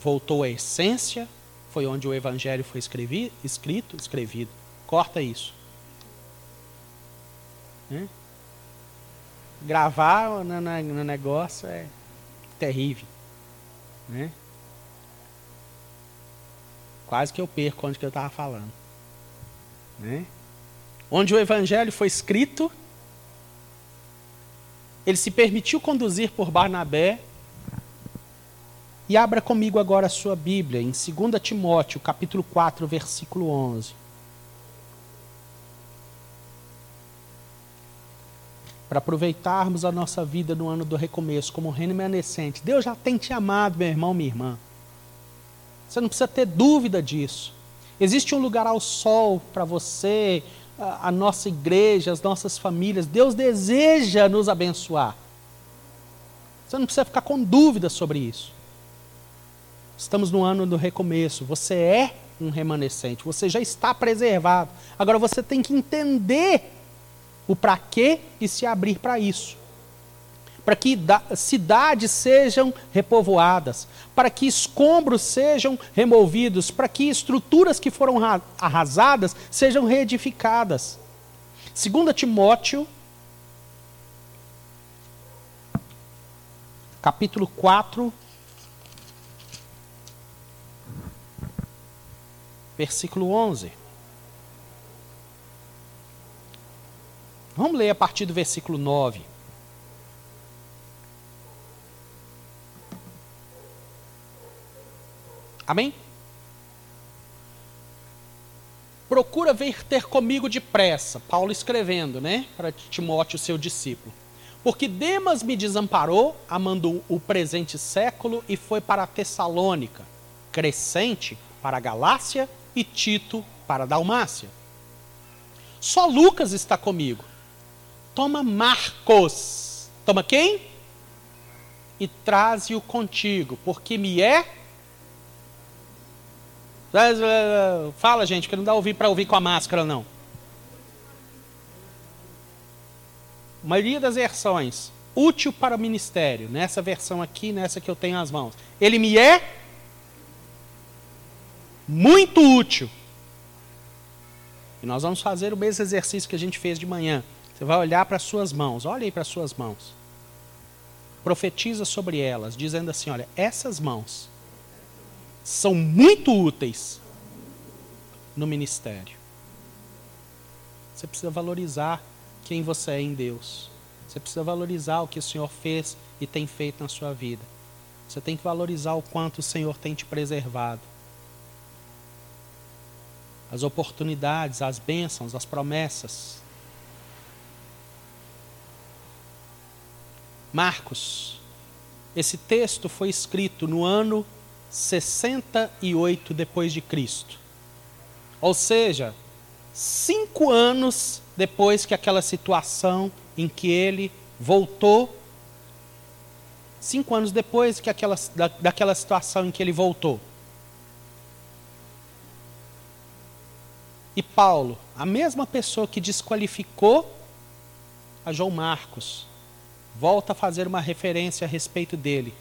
Voltou à essência foi onde o evangelho foi escrevi, escrito, escrevido. Corta isso. Né? Gravar no, no, negócio é terrível. Né? Quase que eu perco onde que eu estava falando. Né? Onde o evangelho foi escrito, ele se permitiu conduzir por Barnabé e abra comigo agora a sua Bíblia, em 2 Timóteo, capítulo 4, versículo 11. Para aproveitarmos a nossa vida no ano do recomeço, como remanescente. Deus já tem te amado, meu irmão, minha irmã. Você não precisa ter dúvida disso. Existe um lugar ao sol para você, a, nossa igreja, as nossas famílias. Deus deseja nos abençoar. Você não precisa ficar com dúvida sobre isso. Estamos no ano do recomeço. Você é um remanescente, você já está preservado. Agora você tem que entender o para quê e se abrir para isso. Para que cidades sejam repovoadas, para que escombros sejam removidos, para que estruturas que foram arrasadas sejam reedificadas. 2 Timóteo, capítulo 4, versículo 11. Vamos ler a partir do versículo 9. Amém? Procura vir ter comigo depressa, Paulo escrevendo, né, para Timóteo, seu discípulo. Porque Demas me desamparou, amando o presente século, e foi para Tessalônica, Crescente para a Galácia e Tito para Dalmácia. Só Lucas está comigo. Toma Marcos. Toma quem? E traze-o contigo, porque me é. Fala, gente, porque não dá ouvir para ouvir com a máscara, não. A maioria das versões, útil para o ministério, nessa versão aqui, nessa que eu tenho as mãos. Ele me é muito útil. E nós vamos fazer o mesmo exercício que a gente fez de manhã. Você vai olhar para as suas mãos, olha aí para as suas mãos. Profetiza sobre elas, dizendo assim: olha, essas mãos são muito úteis no ministério. Você precisa valorizar quem você é em Deus. Você precisa valorizar o que o Senhor fez e tem feito na sua vida. Você tem que valorizar o quanto o Senhor tem te preservado. As oportunidades, as bênçãos, as promessas. Marcos, esse texto foi escrito no ano 68 depois de Cristo. Ou seja, cinco anos depois que aquela situação em que ele voltou, cinco anos depois que aquela, da, daquela situação em que ele voltou. E Paulo, a mesma pessoa que desqualificou a João Marcos, volta a fazer uma referência a respeito dele,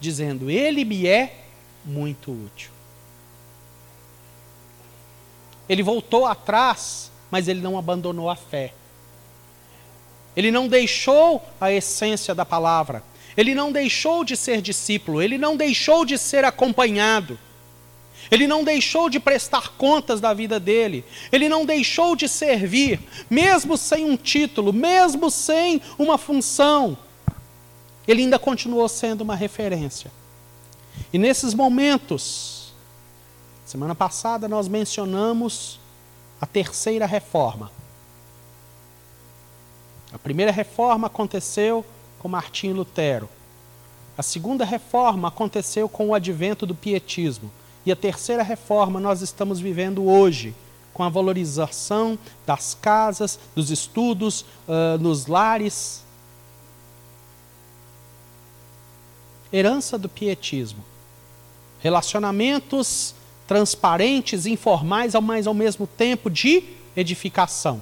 dizendo: Ele me é muito útil. Ele voltou atrás, mas ele não abandonou a fé. Ele não deixou a essência da palavra. Ele não deixou de ser discípulo. Ele não deixou de ser acompanhado. Ele não deixou de prestar contas da vida dele. Ele não deixou de servir, mesmo sem um título, mesmo sem uma função. Ele ainda continuou sendo uma referência. E nesses momentos, semana passada nós mencionamos a terceira reforma. A primeira reforma aconteceu com Martim Lutero. A segunda reforma aconteceu com o advento do pietismo. E a terceira reforma nós estamos vivendo hoje, com a valorização das casas, dos estudos, uh, nos lares. Herança do pietismo. Relacionamentos transparentes, informais, mas ao mesmo tempo de edificação.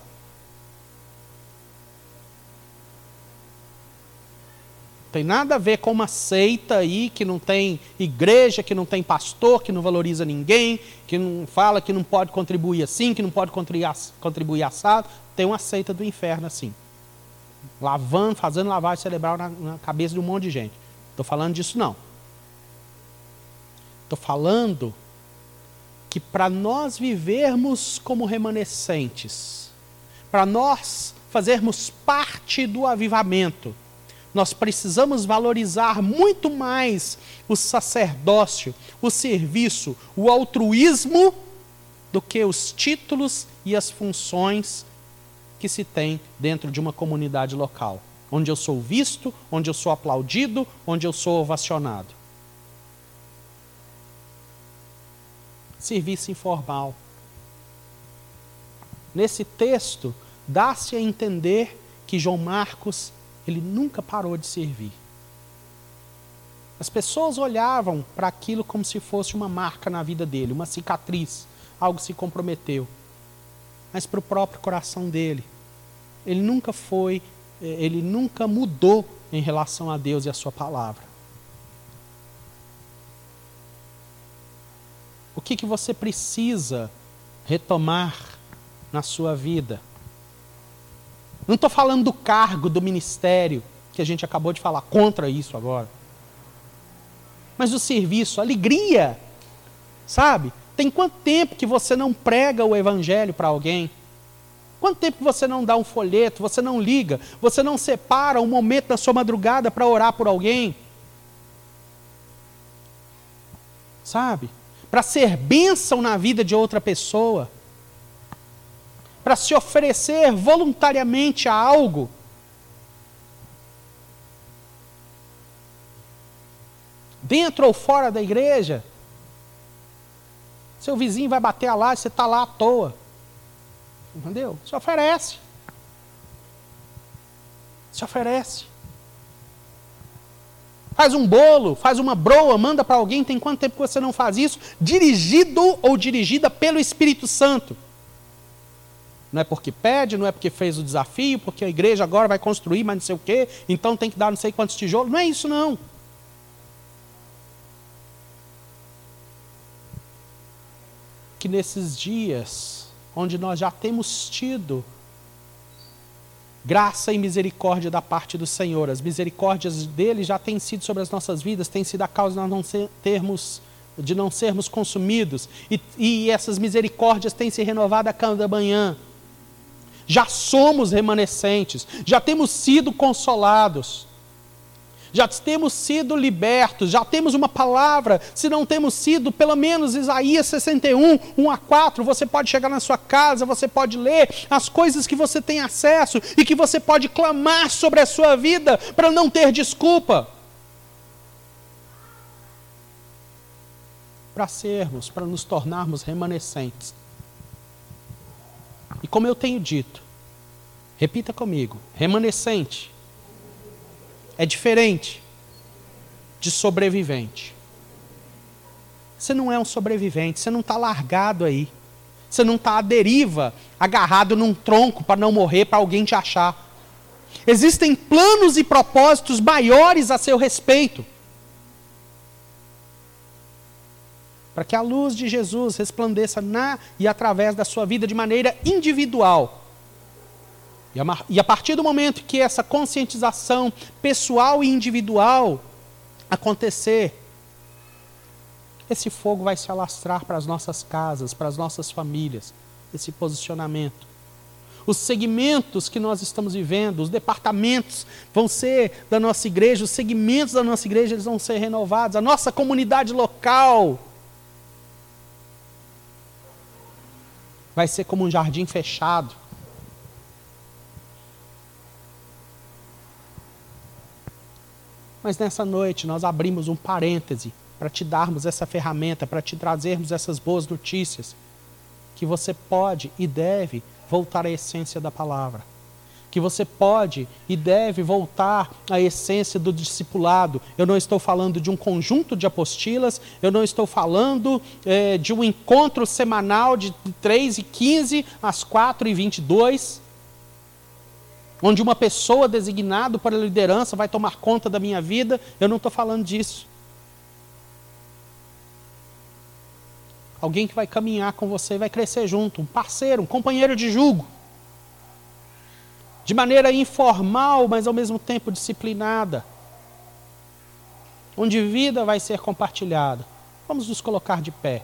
Tem nada a ver com uma seita aí que não tem igreja, que não tem pastor, que não valoriza ninguém, que não fala que não pode contribuir assim, que não pode contribuir assado. Tem uma seita do inferno assim. Lavando, fazendo lavagem cerebral na, na cabeça de um monte de gente. Estou falando disso não. Estou falando que para nós vivermos como remanescentes, para nós fazermos parte do avivamento, nós precisamos valorizar muito mais o sacerdócio, o serviço, o altruísmo, do que os títulos e as funções que se tem dentro de uma comunidade local, onde eu sou visto, onde eu sou aplaudido, onde eu sou ovacionado. Serviço informal. Nesse texto, dá-se a entender que João Marcos ele nunca parou de servir. As pessoas olhavam para aquilo como se fosse uma marca na vida dele, uma cicatriz, algo se comprometeu. Mas para o próprio coração dele, ele nunca foi, eh, ele nunca mudou em relação a Deus e a sua palavra. O que, que você precisa retomar na sua vida? Não estou falando do cargo, do ministério, que a gente acabou de falar, contra isso agora. Mas o serviço, alegria, sabe? Tem quanto tempo que você não prega o evangelho para alguém? Quanto tempo que você não dá um folheto, você não liga, você não separa um momento da sua madrugada para orar por alguém? Sabe? Para ser bênção na vida de outra pessoa para se oferecer voluntariamente a algo. Dentro ou fora da igreja. Seu vizinho vai bater a laje, você está lá à toa. Entendeu? Se oferece. Se oferece. Faz um bolo, faz uma broa, manda para alguém. Tem quanto tempo que você não faz isso? Dirigido ou dirigida pelo Espírito Santo. Não é porque pede, não é porque fez o desafio, porque a igreja agora vai construir, mas não sei o quê, então tem que dar não sei quantos tijolos. Não é isso, não. Que nesses dias, onde nós já temos tido graça e misericórdia da parte do Senhor, as misericórdias dele já têm sido sobre as nossas vidas, têm sido a causa de nós não termos de não sermos consumidos, e, e essas misericórdias têm se renovado a cada manhã Já somos remanescentes, já temos sido consolados, já temos sido libertos, já temos uma palavra. Se não temos sido, pelo menos Isaías 61, 1 a 4, você pode chegar na sua casa, você pode ler as coisas que você tem acesso e que você pode clamar sobre a sua vida para não ter desculpa. Para sermos, para nos tornarmos remanescentes e como eu tenho dito, repita comigo: remanescente é diferente de sobrevivente. Você não é um sobrevivente, você não está largado aí. Você não está à deriva, agarrado num tronco para não morrer, para alguém te achar. Existem planos e propósitos maiores a seu respeito. Para que a luz de Jesus resplandeça na e através da sua vida de maneira individual. E a, partir do momento que essa conscientização pessoal e individual acontecer, esse fogo vai se alastrar para as nossas casas, para as nossas famílias, esse posicionamento. Os segmentos que nós estamos vivendo, os departamentos vão ser da nossa igreja, os segmentos da nossa igreja eles vão ser renovados, a nossa comunidade local vai ser como um jardim fechado. Mas nessa noite nós abrimos um parêntese para te darmos essa ferramenta, para te trazermos essas boas notícias, que você pode e deve voltar à essência da palavra que você pode e deve voltar à essência do discipulado. Eu não estou falando de um conjunto de apostilas, eu não estou falando é, de um encontro semanal de 3 e 15 às 4 e 22, onde uma pessoa designada para a liderança vai tomar conta da minha vida. Eu não estou falando disso. Alguém que vai caminhar com você, vai crescer junto, um parceiro, um companheiro de julgo de maneira informal, mas ao mesmo tempo disciplinada, onde vida vai ser compartilhada. Vamos nos colocar de pé.